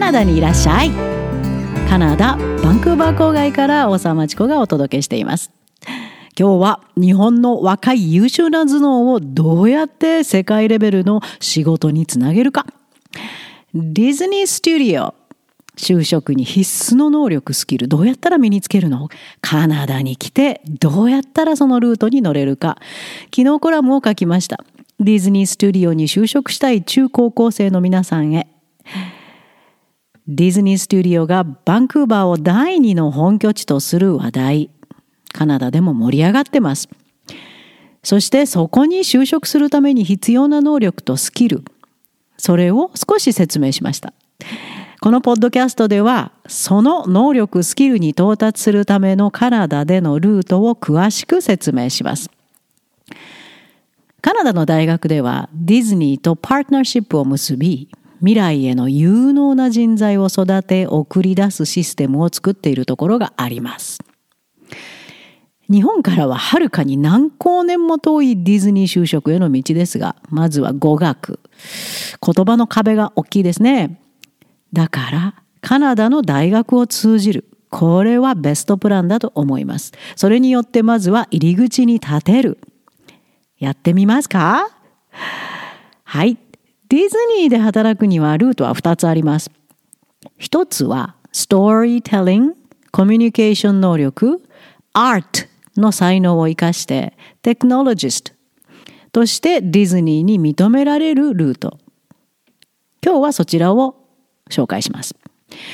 ナダにいらっしゃい。カナダバンクーバー郊外から大沢町子がお届けしています。今日は日本の若い優秀な頭脳をどうやって世界レベルの仕事につなげるか。ディズニースタジオ就職に必須の能力スキルどうやったら身につけるの？カナダに来てどうやったらそのルートに乗れるか。昨日コラムを書きました。ディズニースタジオに就職したい中高校生の皆さんへ。ディズニースタジオがバンクーバーを第二の本拠地とする話題。カナダでも盛り上がってます。そしてそこに就職するために必要な能力とスキル。それを少し説明しました。このポッドキャストではその能力スキルに到達するためのカナダでのルートを詳しく説明します。カナダの大学ではディズニーとパートナーシップを結び未来への有能な人材を育て送り出すシステムを作っているところがあります。日本からははるかに何光年も遠いディズニー就職への道ですがまずは語学。言葉の壁が大きいですね。だからカナダの大学を通じる。これはベストプランだと思います。それによってまずは入り口に立てる。やってみますか？はい。ディズニーで働くにはルートは2つあります一つはストーリーテリングコミュニケーション能力アートの才能を生かしてテクノロジストとしてディズニーに認められるルート今日はそちらを紹介します。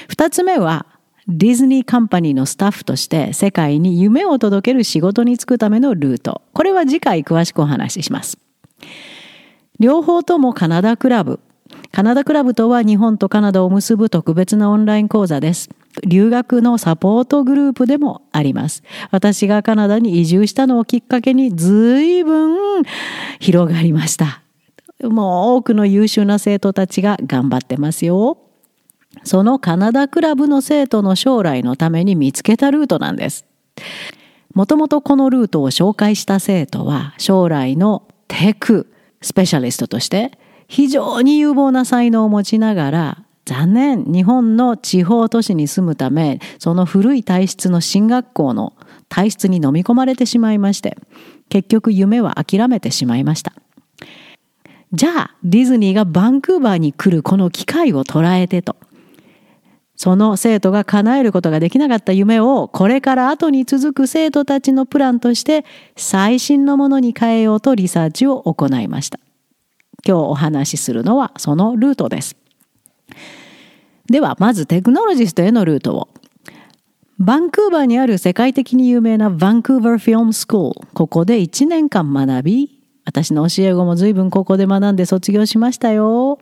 二つ目は、ディズニーカンパニーのスタッフとして世界に夢を届ける仕事に就くためのルート。これは次回詳しくお話しします。両方ともカナダクラブ。カナダクラブとは日本とカナダを結ぶ特別なオンライン講座です。留学のサポートグループでもあります。私がカナダに移住したのをきっかけに随分広がりました。もう多くの優秀な生徒たちが頑張ってますよ。そのカナダクラブの生徒の将来のために見つけたルートなんです。もともとこのルートを紹介した生徒は将来のテクスペシャリストとして非常に有望な才能を持ちながら残念日本の地方都市に住むためその古い体質の進学校の体質に飲み込まれてしまいまして結局夢は諦めてしまいました。じゃあディズニーがバンクーバーに来るこの機会を捉えてとその生徒が叶えることができなかった夢をこれから後に続く生徒たちのプランとして最新のものに変えようとリサーチを行いました。今日お話しするのはそのルートです。ではまずテクノロジストへのルートを。バンクーバーにある世界的に有名なバンクーバーフィルムスクール。ここで1年間学び、私の教え子も随分ここで学んで卒業しましたよ。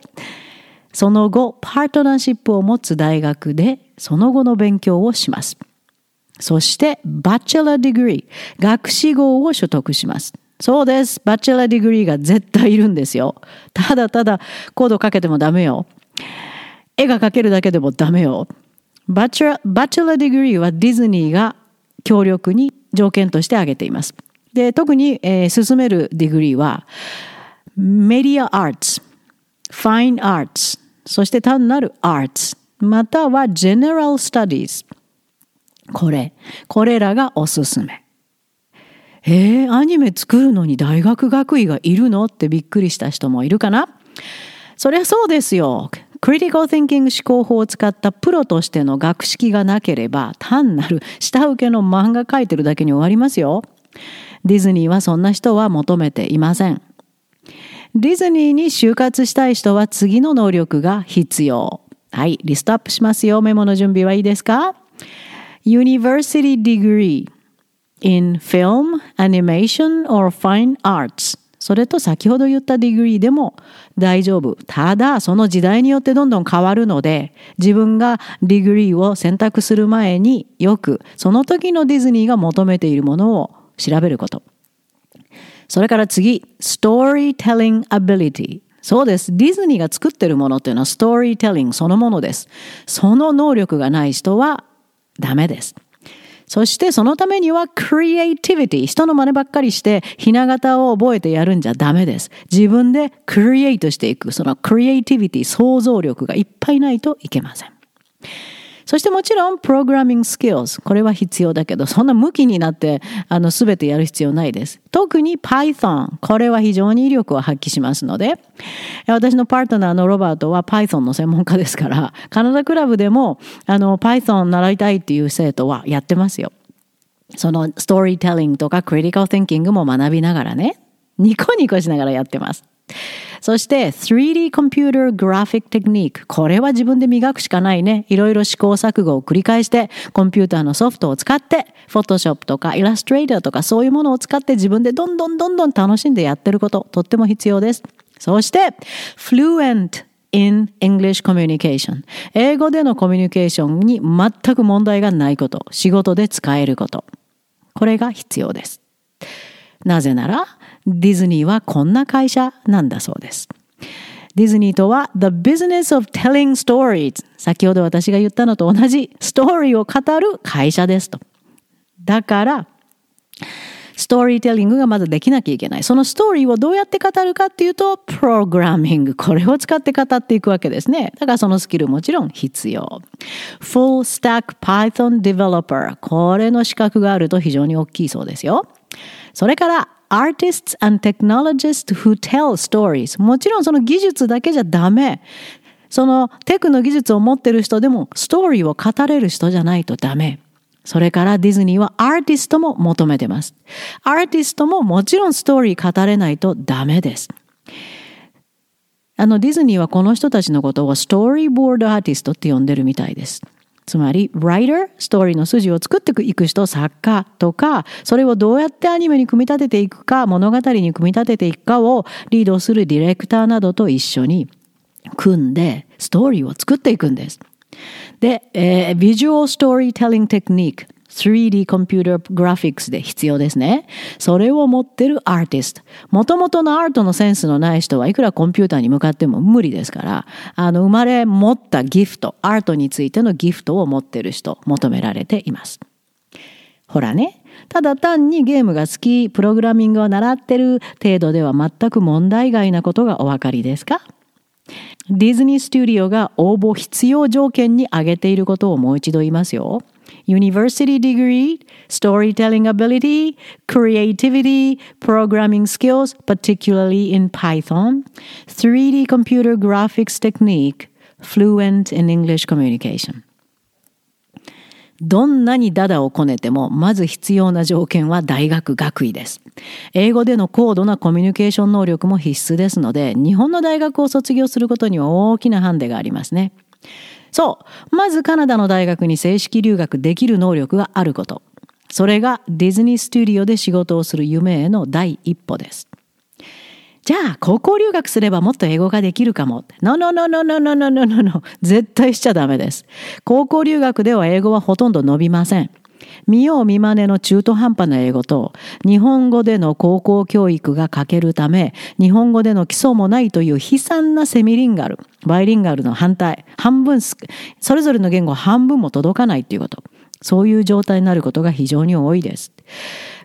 その後、パートナーシップを持つ大学でその後の勉強をします。そして、 bachelor degree、学士号を取得します。そうです。 bachelor degree が絶対いるんですよ。ただただコードかけてもダメよ。絵が描けるだけでもダメよ。 bachelor bachelor degree はディズニーが強力に条件として挙げています。で、特に、えー、勧める degree は、 media arts、 fine arts、そして単なる arts または general studies これこれらがおすすめえー、アニメ作るのに大学学位がいるのってびっくりした人もいるかな？そりゃそうですよ。クリティカル・ティンキング思考法を使ったプロとしての学識がなければ単なる 下請けの漫画描いてるだけに終わりますよ。ディズニーはそんな人は求めていません。ディズニーに就活したい人は次の能力が必要。はい、リストアップしますよ。メモの準備はいいですか ?University degree in film, animation or fine arts それと先ほど言った degree でも大丈夫。ただ、その時代によってどんどん変わるので、自分が degree を選択する前によく、その時のディズニーが求めているものを調べること。それから次、storytelling ability。そうです。ディズニーが作ってるものっていうのは storytelling そのものです。その能力がない人はダメです。そしてそのためには creativity 人の真似ばっかりしてひな形を覚えてやるんじゃダメです。自分でクリエイトしていくそのクリエイティビティ想像力がいっぱいないといけません。そしてもちろん、プログラミングスキルズ。これは必要だけど、そんな向きになって、あの、すべてやる必要ないです。特に Python。これは非常に威力を発揮しますので、私のパートナーのロバートは Python の専門家ですから、カナダクラブでも、あの、Python 習いたいっていう生徒はやってますよ。そのストーリーテリングとかクリティカル・ティンキングも学びながらね、ニコニコしながらやってます。そして 3D コンピューターグラフィックテクニック。これは自分で磨くしかないね。いろいろ試行錯誤を繰り返して、コンピューターのソフトを使って、Photoshop とか Illustrator とかそういうものを使って自分でどんどんどんどん楽しんでやってること、とっても必要です。そして、fluent in English communication。英語でのコミュニケーションに全く問題がないこと。仕事で使えること。これが必要です。なぜなら、ディズニーはこんな会社なんだそうです。ディズニーとは The Business of Telling Stories 先ほど私が言ったのと同じストーリーを語る会社ですと。だからストーリーテリングがまずできなきゃいけない。そのストーリーをどうやって語るかっていうと、プログラミング。これを使って語っていくわけですね。だからそのスキルもちろん必要。Full Stack Python Developer。これの資格があると非常に大きいそうですよ。それから artists and technologists who tell stories もちろんその技術だけじゃダメそのテクの技術を持ってる人でもストーリーを語れる人じゃないとダメそれからディズニーはアーティストも求めてます。アーティストももちろんストーリー語れないとダメです。あのディズニーはこの人たちのことをストーリーボードアーティストって呼んでるみたいです。つまり、writer、ストーリーの筋を作っていく人、作家とか、それをどうやってアニメに組み立てていくか、物語に組み立てていくかをリードするディレクターなどと一緒に組んで、ストーリーを作っていくんです。で、えー、ビジュアルストーリーテリングテクニック。3D コンピューターグラフィックスで必要ですね。それを持ってるアーティスト。もともとのアートのセンスのない人はいくらコンピューターに向かっても無理ですから、あの、生まれ持ったギフト、アートについてのギフトを持ってる人、求められています。ほらね。ただ単にゲームが好き、プログラミングを習ってる程度では全く問題外なことがお分かりですか？ディズニースタジオが応募必要条件に挙げていることをもう一度言いますよ。University degree, storytelling ability, creativity, programming skills, particularly in Python, 3D computer graphics technique, fluent in English communication. どんなにダダをこねても、まず必要な条件は大学学位です。英語での高度なコミュニケーション能力も必須ですので、日本の大学を卒業することには大きなハンデがありますね。そう。まずカナダの大学に正式留学できる能力があること。それがディズニースタジオで仕事をする夢への第一歩です。じゃあ、高校留学すればもっと英語ができるかも。No, no, no, no, no, no, no, no, no. 絶対しちゃダメです。高校留学では英語はほとんど伸びません。見よう見まねの中途半端な英語と日本語での高校教育が欠けるため日本語での基礎もないという悲惨なセミリンガルバイリンガルの反対半分それぞれの言語半分も届かないということそういう状態になることが非常に多いです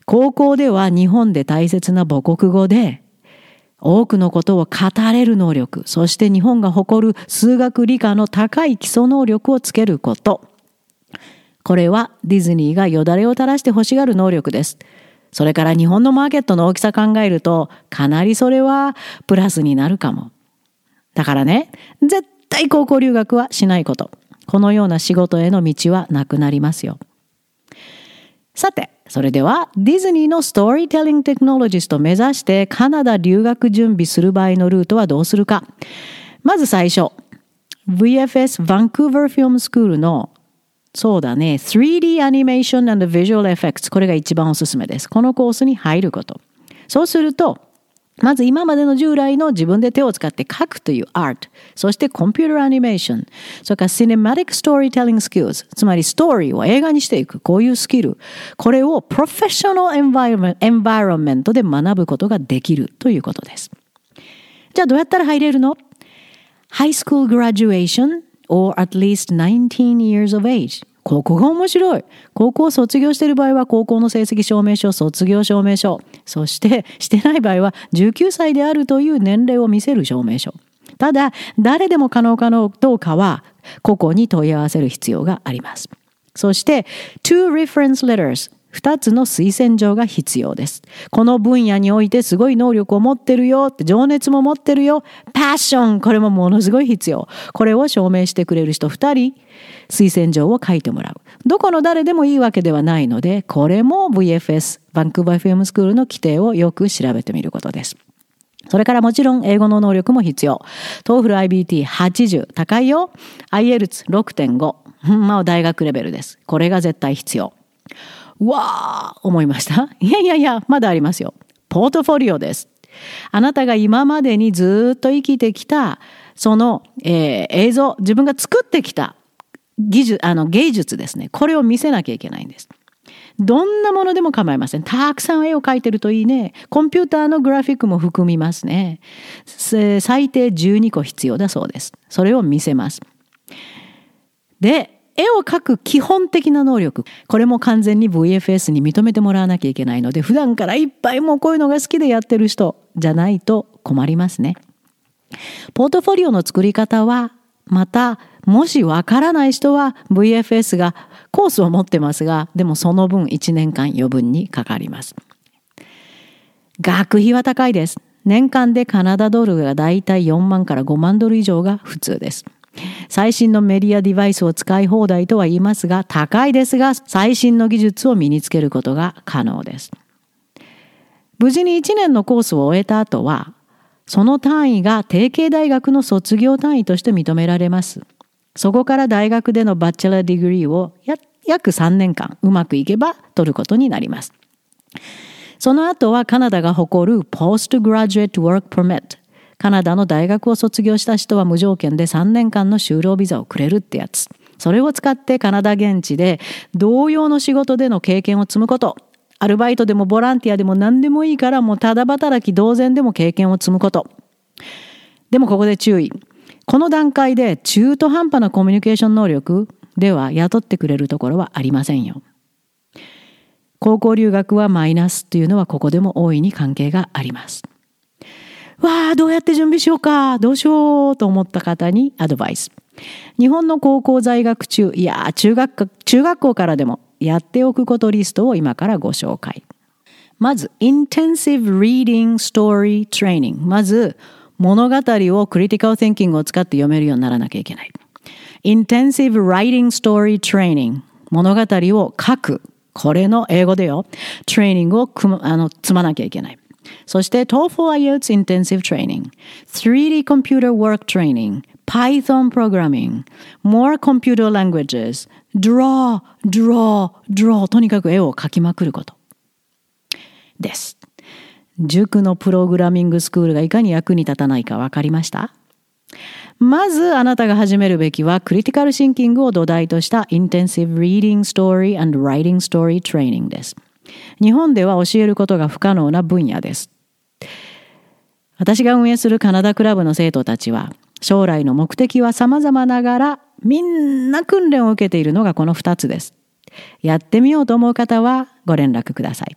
高校では日本で大切な母国語で多くのことを語れる能力、そして日本が誇る数学理科の高い基礎能力をつけること。これはディズニーがよだれを垂らして欲しがる能力です。それから日本のマーケットの大きさ考えると、かなりそれはプラスになるかも。だからね、絶対高校留学はしないこと。このような仕事への道はなくなりますよ。さて、それではディズニーのストーリーテリングテクノロジスト目指してカナダ留学準備する場合のルートはどうするか。まず最初、VFS バンクーバーフィルムスクールのそうだね。3D アニメーション and Visual Effects。これが一番おすすめです。このコースに入ること。そうすると、まず今までの従来の自分で手を使って書くというアート、そしてコンピュータアニメーション、それからシネマティックストーリーテリングスキルズ、つまりストーリーを映画にしていく、こういうスキル、これをプロフェッショナルエンバイロメントで学ぶことができるということです。じゃあどうやったら入れるの ?High School Graduation or at least 19 years of age ここが面白い。高校を卒業している場合は高校の成績証明書、卒業証明書。そしてしてない場合は19歳であるという年齢を見せる証明書。ただ、誰でも可能かどうかは個々に問い合わせる必要があります。そして two reference letters 2つの推薦状が必要です。この分野においてすごい能力を持ってるよ情熱も持ってるよ。パッションこれもものすごい必要。これを証明してくれる人2人推薦状を書いてもらう。どこの誰でもいいわけではないのでこれも VFS バンクーバー FM スクールの規定をよく調べてみることです。それからもちろん英語の能力も必要。TOEFL IBT80 高いよ。IELTS6.5。まあ大学レベルです。これが絶対必要。わー思いました？いやいやいや、まだありますよ。ポートフォリオです。あなたが今までにずっと生きてきた、その、えー、映像、自分が作ってきた技術、あの芸術ですね。これを見せなきゃいけないんです。どんなものでも構いません。たくさん絵を描いてるといいね。コンピューターのグラフィックも含みますね。最低12個必要だそうです。それを見せます。で、絵を描く基本的な能力。これも完全に VFS に認めてもらわなきゃいけないので、普段からいっぱいもうこういうのが好きでやってる人じゃないと困りますね。ポートフォリオの作り方は、また、もしわからない人は VFS がコースを持ってますが、でもその分1年間余分にかかります。学費は高いです。年間でカナダドルがだいたい4万から5万ドル以上が普通です。最新のメディアデバイスを使い放題とは言いますが、高いですが、最新の技術を身につけることが可能です。無事に1年のコースを終えた後は、その単位が提携大学の卒業単位として認められます。そこから大学での bachelor degree を約3年間うまくいけば取ることになります。その後はカナダが誇る Postgraduate Work Permit カナダの大学を卒業した人は無条件で3年間の就労ビザをくれるってやつ。それを使ってカナダ現地で同様の仕事での経験を積むこと。アルバイトでもボランティアでも何でもいいからもうただ働き同然でも経験を積むこと。でもここで注意。この段階で中途半端なコミュニケーション能力では雇ってくれるところはありませんよ。高校留学はマイナスというのはここでも大いに関係があります。わあ、どうやって準備しようか、どうしようと思った方にアドバイス。日本の高校在学中、いや中学、中学校からでもやっておくことリストを今からご紹介。まず、Intensive Reading Story Training。まず、物語をクリティカル・ティンキングを使って読めるようにならなきゃいけない。Intensive Writing Story Training。物語を書く。これの英語でよ。トレーニングをくあの積まなきゃいけない。そして TOEFL IELTS Intensive Training、3D Computer Work Training、Python Programming、More Computer Languages、Draw、Draw、Draw とにかく絵を描きまくること。です。塾のプログラミングスクールがいかに役に立たないか分かりましたまずあなたが始めるべきはクリティカルシンキングを土台とした Intensive Reading Story and Writing Story Training です。日本では教えることが不可能な分野です。私が運営するカナダクラブの生徒たちは、将来の目的は様々ながら、みんな訓練を受けているのがこの2つです。やってみようと思う方はご連絡ください。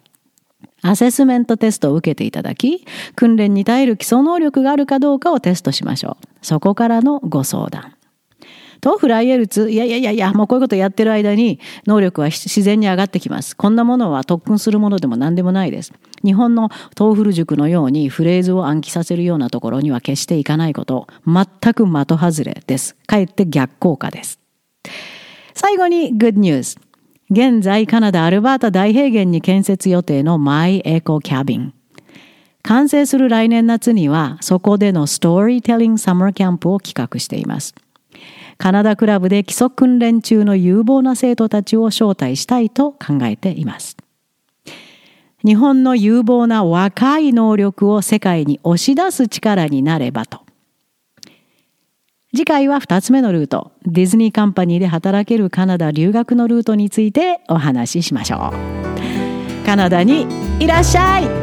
アセスメントテストを受けていただき、訓練に耐える基礎能力があるかどうかをテストしましょう。そこからのご相談。とフライエルツ、いやいやいやいや、もうこういうことやってる間に能力は自然に上がってきます。こんなものは特訓するものでも何でもないです。日本の TOEFL 塾のようにフレーズを暗記させるようなところには決していかないこと、全く的外れです。かえって逆効果です。最後に Good News。現在カナダアルバータ大平原に建設予定の My Eco Cabin。完成する来年夏にはそこでの storytelling サマーキャンプを企画しています。カナダクラブで基礎訓練中の有望な生徒たちを招待したいと考えています。日本の有望な若い能力を世界に押し出す力になればと。次回は2つ目のルート、ディズニーカンパニーで働けるカナダ留学のルートについてお話ししましょう。カナダにいらっしゃい